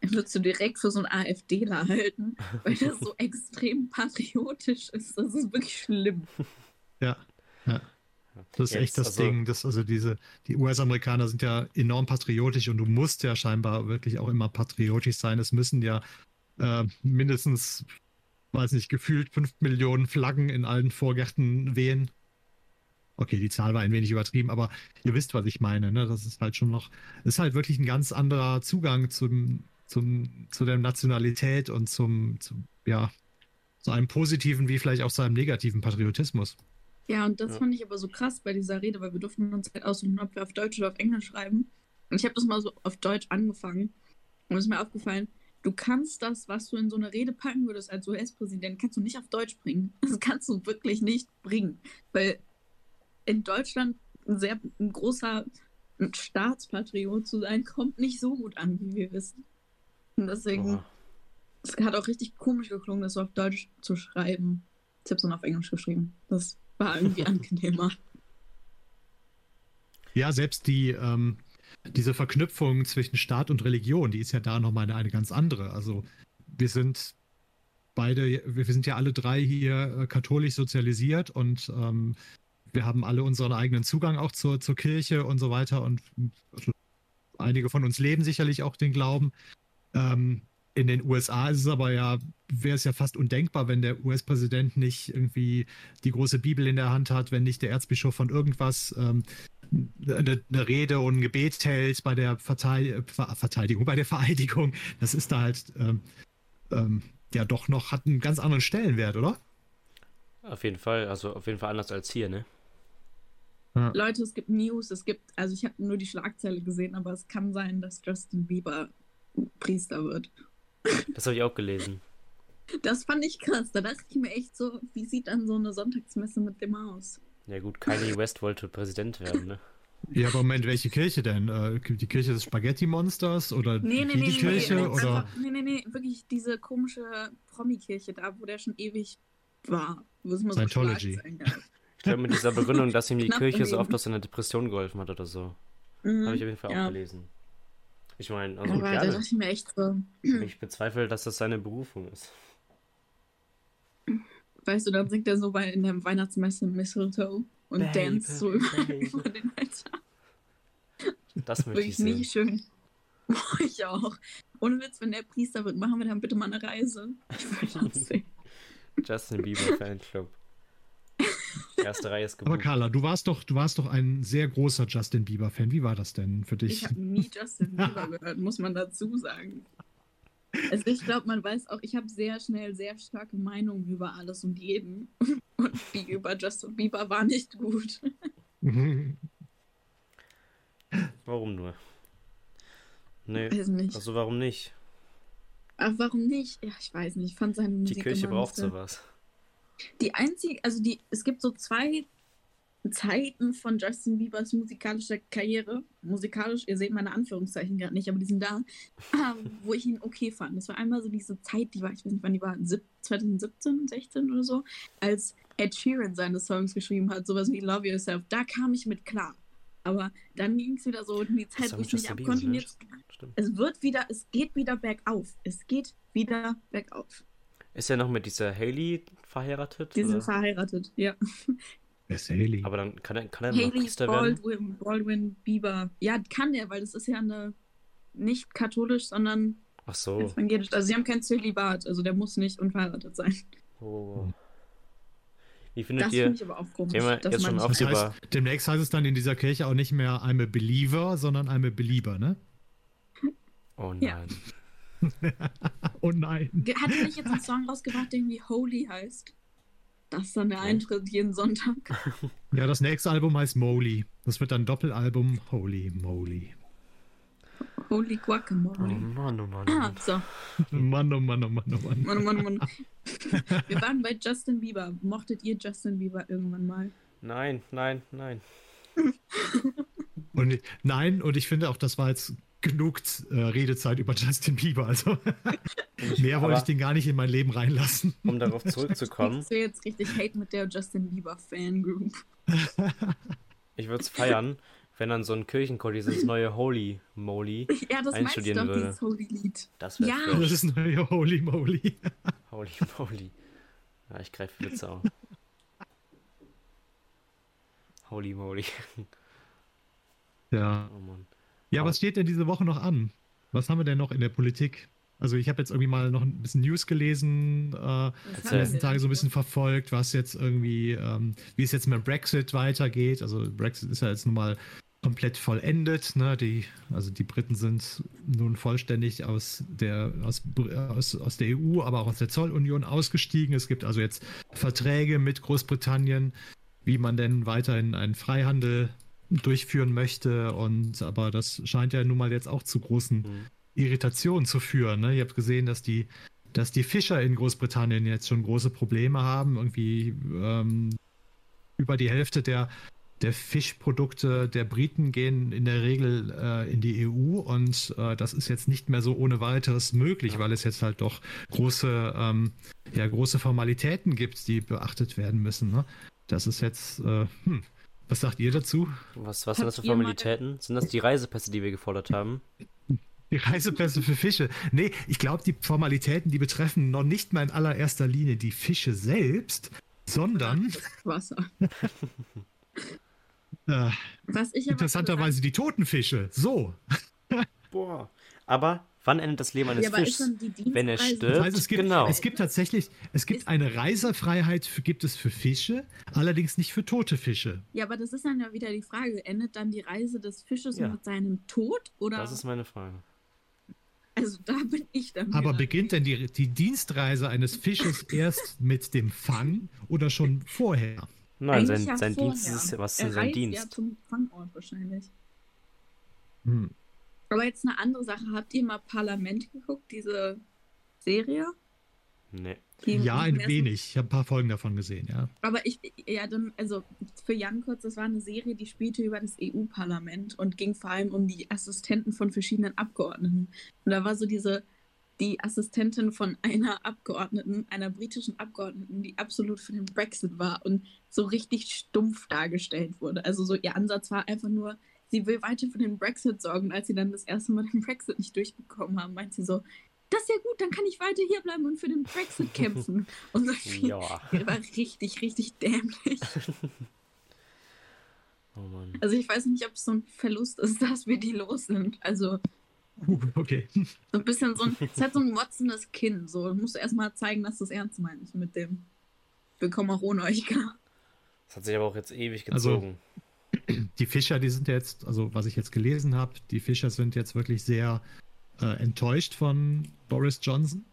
Dann würdest du direkt für so einen AfDler halten, weil das so extrem patriotisch ist. Das ist wirklich schlimm. Ja, ja. Das ist Jetzt, echt das also- Ding. Das, also diese, die US-Amerikaner sind ja enorm patriotisch und du musst ja scheinbar wirklich auch immer patriotisch sein. Es müssen ja äh, mindestens, weiß nicht, gefühlt fünf Millionen Flaggen in allen Vorgärten wehen. Okay, die Zahl war ein wenig übertrieben, aber ihr wisst, was ich meine. Ne? Das ist halt schon noch, das ist halt wirklich ein ganz anderer Zugang zum, zum, zu der Nationalität und zum, zum, ja, zu einem positiven wie vielleicht auch zu einem negativen Patriotismus. Ja, und das Ja. fand ich aber so krass bei dieser Rede, weil wir durften uns halt aussuchen, ob wir auf Deutsch oder auf Englisch schreiben. Und ich habe das mal so auf Deutsch angefangen. Und es ist mir aufgefallen, du kannst das, was du in so eine Rede packen würdest als US-Präsident, kannst du nicht auf Deutsch bringen. Das kannst du wirklich nicht bringen. Weil in Deutschland ein sehr ein großer Staatspatriot zu sein, kommt nicht so gut an, wie wir wissen. Und deswegen, Oha. es hat auch richtig komisch geklungen, das so auf Deutsch zu schreiben. Ich habe es dann auf Englisch geschrieben. Das war irgendwie angenehmer. Ja, selbst die, ähm, diese Verknüpfung zwischen Staat und Religion, die ist ja da nochmal eine, eine ganz andere. Also wir sind beide, wir sind ja alle drei hier äh, katholisch sozialisiert und ähm, wir haben alle unseren eigenen Zugang auch zur, zur Kirche und so weiter und also, einige von uns leben sicherlich auch den Glauben. Ähm, in den USA ist es aber ja, wäre es ja fast undenkbar, wenn der US-Präsident nicht irgendwie die große Bibel in der Hand hat, wenn nicht der Erzbischof von irgendwas ähm, eine, eine Rede und ein Gebet hält bei der Verteid Ver Verteidigung, bei der Vereidigung. Das ist da halt ähm, ähm, ja doch noch, hat einen ganz anderen Stellenwert, oder? Auf jeden Fall, also auf jeden Fall anders als hier, ne? Leute, es gibt News, es gibt, also ich habe nur die Schlagzeile gesehen, aber es kann sein, dass Justin Bieber Priester wird. Das habe ich auch gelesen. Das fand ich krass. Da dachte ich mir echt so, wie sieht dann so eine Sonntagsmesse mit dem aus? Ja gut, Kanye West wollte Präsident werden, ne? Ja, aber Moment, welche Kirche denn? Äh, die Kirche des Spaghetti-Monsters oder Nee, nee, die, nee, Kirche? nee, oder? einfach, nee, nee, nee, wirklich diese komische Promi-Kirche da, wo der schon ewig war. Wo es immer so Scientology. Gab. Ich glaube mit dieser Begründung, dass ihm die Kirche so oft aus seiner Depression geholfen hat oder so. Mhm, Habe ich auf jeden Fall ja. auch gelesen. Ich meine, also Aber da gerne. dachte ich mir echt so, Ich bezweifle, dass das seine Berufung ist. Weißt du, dann singt er so bei in der Weihnachtsmesse Mistletoe und Baby, dance so über, baby. über den Altar. Das möchte Wirklich ich sehen. nicht schön. Boah, ich auch. Ohne Witz, wenn der Priester wird, machen wir dann bitte mal eine Reise. Ich will das sehen. Justin Bieber Fanclub. Erste Reihe ist Aber gebucht. Carla, du warst doch, du warst doch ein sehr großer Justin Bieber-Fan. Wie war das denn für dich? Ich habe nie Justin Bieber gehört, muss man dazu sagen. Also ich glaube, man weiß auch, ich habe sehr schnell sehr starke Meinungen über alles und jeden. Und die über Justin Bieber war nicht gut. Warum nur? Nee. Weiß nicht. Also warum nicht? Ach, warum nicht? Ja, ich weiß nicht. Ich fand seine Musik Die Kirche braucht sowas. Die einzige, also die, es gibt so zwei Zeiten von Justin Biebers musikalischer Karriere. Musikalisch, ihr seht meine Anführungszeichen gerade nicht, aber die sind da, ähm, wo ich ihn okay fand. Das war einmal so diese Zeit, die war, ich weiß nicht wann die war, sieb- 2017, 16 oder so, als Ed Sheeran seine Songs geschrieben hat, sowas wie Love Yourself. Da kam ich mit klar. Aber dann ging es wieder so in die Zeit, wo ich nicht abkonnte. Jetzt, Stimmt. es wird wieder, es geht wieder bergauf. Es geht wieder bergauf. Ist er noch mit dieser Haley verheiratet? Die sind verheiratet, ja. Wer ist Haley? Aber dann kann er, kann er noch Haley Priester werden? Baldwin, Baldwin Bieber. Ja, kann der, weil das ist ja eine nicht katholisch, sondern Ach so. evangelisch. Also sie haben kein Zölibat, also der muss nicht unverheiratet sein. Oh. Wie findet Das ihr, finde ich aber auch komisch. Dass jetzt schon auf- heißt, demnächst heißt es dann in dieser Kirche auch nicht mehr I'm a Believer, sondern I'm a Belieber, ne? Oh nein. Ja. Oh nein. Hat er nicht jetzt einen Song rausgebracht, der irgendwie Holy heißt? Das ist dann der. Eintritt jeden Sonntag. Ja, das nächste Album heißt Moly. Das wird dann Doppelalbum Holy Moly. Holy Oh Guacamole. Mann, oh Mann. Oh Ah, Mann. so. Mann, oh Mann, oh Mann, oh Mann. Mann, Mann, Mann. Wir waren bei Justin Bieber. Mochtet ihr Justin Bieber irgendwann mal? Nein, nein, nein. Und nein, und ich finde auch, das war jetzt genug äh, Redezeit über Justin Bieber. Also mehr wollte ich den gar nicht in mein Leben reinlassen. um darauf zurückzukommen, Ich sehe jetzt richtig Hate mit der Justin Bieber Fangroup. ich würde es feiern, wenn dann so ein Kirchenchor dieses neue Holy Moly, Ja, das meinst du Einstudieren doch, würde. dieses Holy-Lied. das wäre Ja. fresh. Das ist neue Holy Moly. Holy Moly. Ja, ich greife Witze auf. Holy Moly. Ja. Oh Mann. Ja, was steht denn diese Woche noch an? Was haben wir denn noch in der Politik? Also ich habe jetzt irgendwie mal noch ein bisschen News gelesen, äh, die letzten? Tage so ein bisschen verfolgt, was jetzt irgendwie, ähm, wie es jetzt mit dem Brexit weitergeht. Also Brexit ist ja jetzt nun mal komplett vollendet. Ne? Die, also die Briten sind nun vollständig aus der, aus, aus, aus der EU, aber auch aus der Zollunion ausgestiegen. Es gibt also jetzt Verträge mit Großbritannien, wie man denn weiterhin einen Freihandel durchführen möchte. Und aber das scheint ja nun mal jetzt auch zu großen Hm. Irritationen zu führen. Ne? Ihr habt gesehen, dass die, dass die Fischer in Großbritannien jetzt schon große Probleme haben. Irgendwie ähm, über die Hälfte der, der Fischprodukte der Briten gehen in der Regel äh, in die EU und äh, das ist jetzt nicht mehr so ohne weiteres möglich, Ja. weil es jetzt halt doch große, ähm, ja, große Formalitäten gibt, die beachtet werden müssen. Ne? Das ist jetzt, äh, hm, was sagt ihr dazu? Was, was sind das für mal- Formalitäten? Sind das die Reisepässe, die wir gefordert haben? Die Reisepässe für Fische. Nee, ich glaube, die Formalitäten, die betreffen noch nicht mal in allererster Linie die Fische selbst, sondern Wasser. äh, Was ich aber interessanterweise die toten Fische. So. Boah. Aber wann endet das Leben eines ja, die Wenn er stirbt? Das heißt, es gibt, Genau. es gibt tatsächlich, es gibt Ist- eine Reisefreiheit, für, gibt es für Fische, allerdings nicht für tote Fische. Ja, aber das ist dann ja wieder die Frage, endet dann die Reise des Fisches Ja. mit seinem Tod? Oder Das ist meine Frage. also da bin ich dann. Aber beginnt denn die, die Dienstreise eines Fisches erst mit dem Fang oder schon vorher? Nein, Eigentlich sein, ja sein vorher. Dienst ist, was ist er sein reist Dienst? Ja, zum Fangort wahrscheinlich. Hm. Aber jetzt eine andere Sache. Habt ihr mal Parlament geguckt, diese Serie? Nee. Die Ja, ein wenig. Ich habe ein paar Folgen davon gesehen, ja. Aber ich, ja, dann, also für Jan kurz, das war eine Serie, die spielte über das EU-Parlament und ging vor allem um die Assistenten von verschiedenen Abgeordneten. Und da war so diese, die Assistentin von einer Abgeordneten, einer britischen Abgeordneten, die absolut für den Brexit war und so richtig stumpf dargestellt wurde. Also so ihr Ansatz war einfach nur, sie will weiter für den Brexit sorgen. Als sie dann das erste Mal den Brexit nicht durchbekommen haben, meint sie so, das ist ja gut, dann kann ich weiter hier bleiben und für den Brexit kämpfen. Und Sophie Ja. war richtig, richtig dämlich. Oh Mann. Also ich weiß nicht, ob es so ein Verlust ist, dass wir die los sind. Also Uh, okay. so ein bisschen so ein, es hat so ein motzendes Kinn. So musst du erstmal zeigen, dass du es ernst meinst mit dem Wir kommen auch ohne euch klar. Das hat sich aber auch jetzt ewig Also- gezogen. Die Fischer, die sind jetzt, also was ich jetzt gelesen habe, die Fischer sind jetzt wirklich sehr äh, enttäuscht von Boris Johnson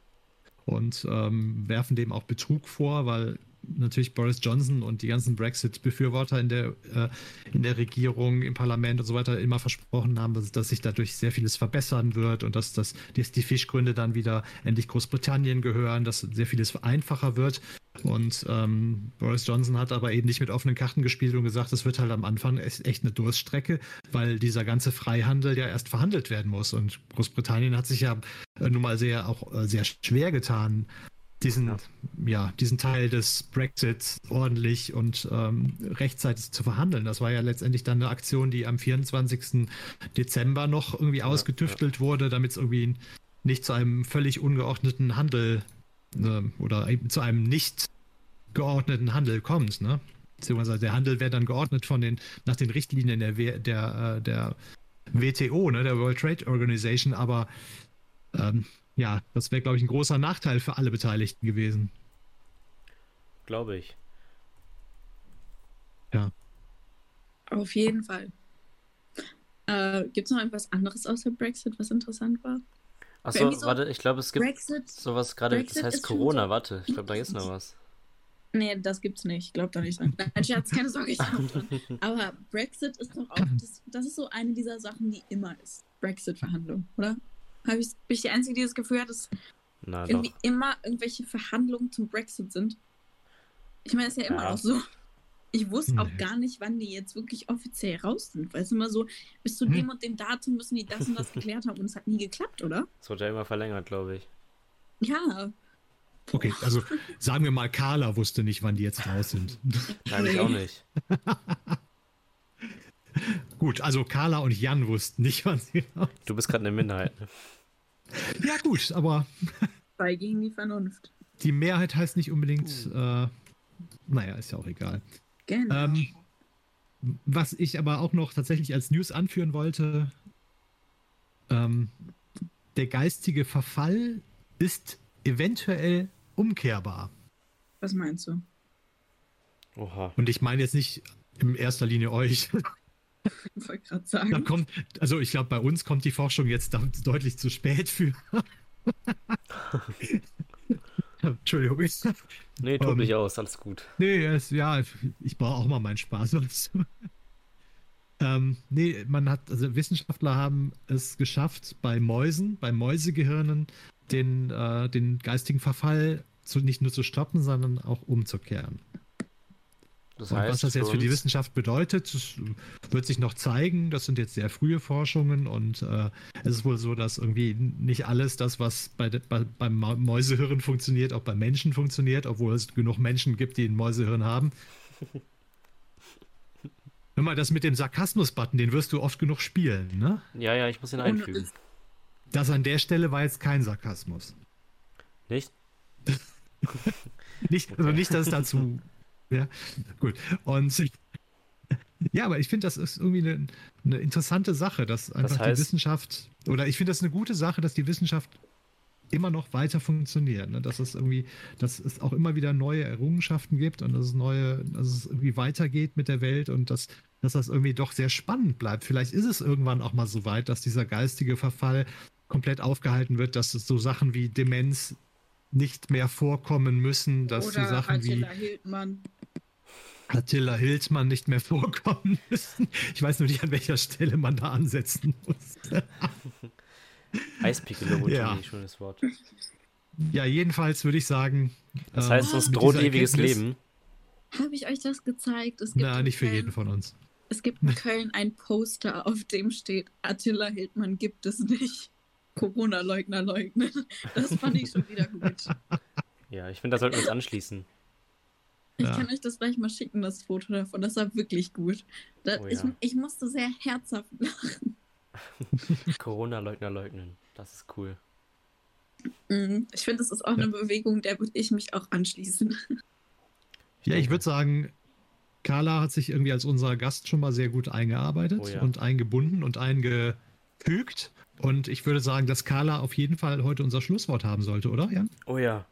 und ähm, werfen dem auch Betrug vor, weil natürlich Boris Johnson und die ganzen Brexit-Befürworter in der, äh, in der Regierung, im Parlament und so weiter immer versprochen haben, dass, dass sich dadurch sehr vieles verbessern wird und dass, dass, dass die Fischgründe dann wieder endlich Großbritannien gehören, dass sehr vieles einfacher wird. Und ähm, Boris Johnson hat aber eben nicht mit offenen Karten gespielt und gesagt, es wird halt am Anfang echt echt eine Durststrecke, weil dieser ganze Freihandel ja erst verhandelt werden muss. Und Großbritannien hat sich ja äh, nun mal sehr auch äh, sehr schwer getan, diesen, ja. Ja. diesen Teil des Brexits ordentlich und ähm, rechtzeitig zu verhandeln. Das war ja letztendlich dann eine Aktion, die am 24. Dezember noch irgendwie ausgetüftelt wurde, damit es irgendwie nicht zu einem völlig ungeordneten Handel äh, oder eben zu einem nicht geordneten Handel kommt, ne? Beziehungsweise der Handel wäre dann geordnet von den, nach den Richtlinien der, W- der, äh, der WTO, ne, der World Trade Organization, aber ähm, ja, das wäre, glaube ich, ein großer Nachteil für alle Beteiligten gewesen. Glaube ich. Auf jeden Fall. Äh, Gibt es noch irgendwas anderes außer Brexit, was interessant war? Achso, so- warte, ich glaube, es gibt Brexit? sowas gerade, das heißt Corona, so- warte, ich glaube, da ist noch was. Nee, das gibt's nicht. Ich glaube da nicht dran. Nein, Scherz, keine Sorge, ich glaube dran. Aber Brexit ist doch auch, das, das ist so eine dieser Sachen, die immer ist. Brexit-Verhandlung, oder? Hab ich, bin ich die Einzige, die das Gefühl hat, dass Na irgendwie doch. immer irgendwelche Verhandlungen zum Brexit sind? Ich meine, ist ja immer Ja. noch so. Ich wusste auch Nee. gar nicht, wann die jetzt wirklich offiziell raus sind. Weil es immer so, bis zu Hm. dem und dem Datum müssen die das und das geklärt haben und es hat nie geklappt, oder? Es wird ja immer verlängert, glaube ich. Ja. Okay, also sagen wir mal, Carla wusste nicht, wann die jetzt raus sind. Nein, ich auch nicht. gut, also Carla und Jan wussten nicht, wann sie raus Du bist gerade eine Minderheit. Ne? Ja, gut, aber Zwei gegen die Vernunft. die Mehrheit heißt nicht unbedingt, äh, naja, ist ja auch egal. Genau. Ähm, was ich aber auch noch tatsächlich als News anführen wollte, ähm, der geistige Verfall ist eventuell umkehrbar. Was meinst du? Oha. Und ich meine jetzt nicht in erster Linie euch. Ich wollte gerade Da sagen. kommt, also ich glaube, bei uns kommt die Forschung jetzt da- deutlich zu spät für. Entschuldigung. Nee, tob Ähm, dich aus, alles gut. Nee, es, ja, ich brauche auch mal meinen Spaß. ähm, nee, man hat, also Wissenschaftler haben es geschafft, bei Mäusen, bei Mäusegehirnen, den, äh, den geistigen Verfall zu, nicht nur zu stoppen, sondern auch umzukehren. Das Und heißt, was das jetzt für die Wissenschaft bedeutet, das wird sich noch zeigen. Das sind jetzt sehr frühe Forschungen und äh, es ist wohl so, dass irgendwie nicht alles das, was bei, de, bei beim Mäusehirn funktioniert, auch beim Menschen funktioniert, obwohl es genug Menschen gibt, die ein Mäusehirn haben. Hör mal, das mit dem Sarkasmus-Button, den wirst du oft genug spielen, ne? Ja, ja, ich muss ihn einfügen. Das an der Stelle war jetzt kein Sarkasmus. Nicht? Nicht, also nicht, dass es dazu. Ja, gut. Und ja, aber ich finde, das ist irgendwie eine, eine interessante Sache, dass einfach heißt- die Wissenschaft, oder ich finde das eine gute Sache, dass die Wissenschaft immer noch weiter funktioniert. Ne? Dass es irgendwie, dass es auch immer wieder neue Errungenschaften gibt und dass es neue, dass es irgendwie weitergeht mit der Welt und dass, dass das irgendwie doch sehr spannend bleibt. Vielleicht ist es irgendwann auch mal so weit, dass dieser geistige Verfall komplett aufgehalten wird, dass es so Sachen wie Demenz nicht mehr vorkommen müssen, dass so Oder Sachen wie Attila Hildmann. Attila Hildmann nicht mehr vorkommen müssen. Ich weiß nur nicht, an welcher Stelle man da ansetzen muss. Eispickel-Lobotomie, Ja. schönes Wort. Ja, jedenfalls würde ich sagen. Das ähm, heißt, mit droht ewiges Erkenntnis- Leben. Habe ich euch das gezeigt? Es gibt Na, nicht für Köln, jeden von uns. Es gibt in Köln ein Poster, auf dem steht, Attila Hildmann gibt es nicht. Corona-Leugner leugnen. Das fand ich schon wieder gut. Ja, ich finde, da sollten wir uns anschließen. Ich Ja. kann euch das gleich mal schicken, das Foto davon. Das war wirklich gut. Da, Oh ich, ja. ich musste sehr herzhaft lachen. Corona-Leugner leugnen. Das ist cool. Mhm. Ich finde, das ist auch eine Bewegung, der würde ich mich auch anschließen. Ja, ich würde sagen, Carla hat sich irgendwie als unser Gast schon mal sehr gut eingearbeitet Oh ja. und eingebunden und eingefügt. Und ich würde sagen, dass Carla auf jeden Fall heute unser Schlusswort haben sollte, oder, Jan? Oh ja,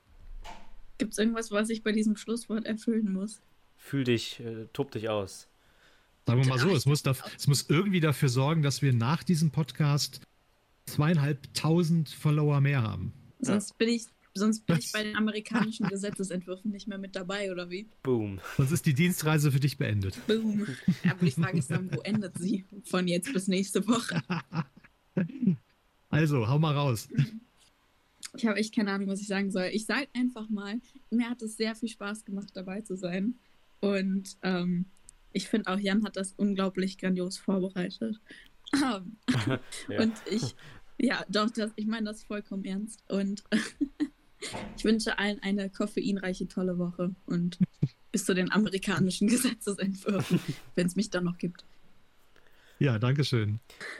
Gibt es irgendwas, was ich bei diesem Schlusswort erfüllen muss? fühl dich, äh, tob dich aus. Sagen wir mal so, es muss, daf- es muss irgendwie dafür sorgen, dass wir nach diesem Podcast zweieinhalbtausend Follower mehr haben. Sonst bin ich, sonst bin ich bei den amerikanischen Gesetzesentwürfen nicht mehr mit dabei, oder wie? Boom. Sonst ist die Dienstreise für dich beendet. Boom. Ja, aber die Frage ist dann, wo endet sie? Von jetzt bis nächste Woche. Also, hau mal raus. Ich habe echt keine Ahnung, was ich sagen soll. Ich sage einfach mal, mir hat es sehr viel Spaß gemacht, dabei zu sein. Und ähm, ich finde auch, Jan hat das unglaublich grandios vorbereitet. Ähm, Ja. Und ich, ja, doch, das, ich meine das vollkommen ernst. Und ich wünsche allen eine koffeinreiche, tolle Woche und bis zu den amerikanischen Gesetzesentwürfen, wenn es mich dann noch gibt. Ja, danke schön.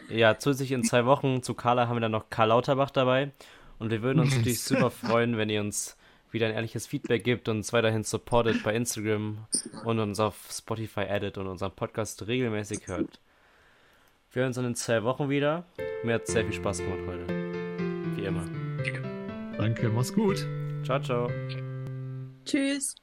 Ja, zusätzlich in zwei Wochen zu Carla haben wir dann noch Karl Lauterbach dabei. Und wir würden uns natürlich super freuen, wenn ihr uns wieder ein ehrliches Feedback gibt und uns weiterhin supportet bei Instagram und uns auf Spotify addet und unseren Podcast regelmäßig hört. Wir hören uns dann in zwei Wochen wieder. Mir hat sehr viel Spaß gemacht heute. Wie immer. Danke, mach's gut. Ciao, ciao. Tschüss.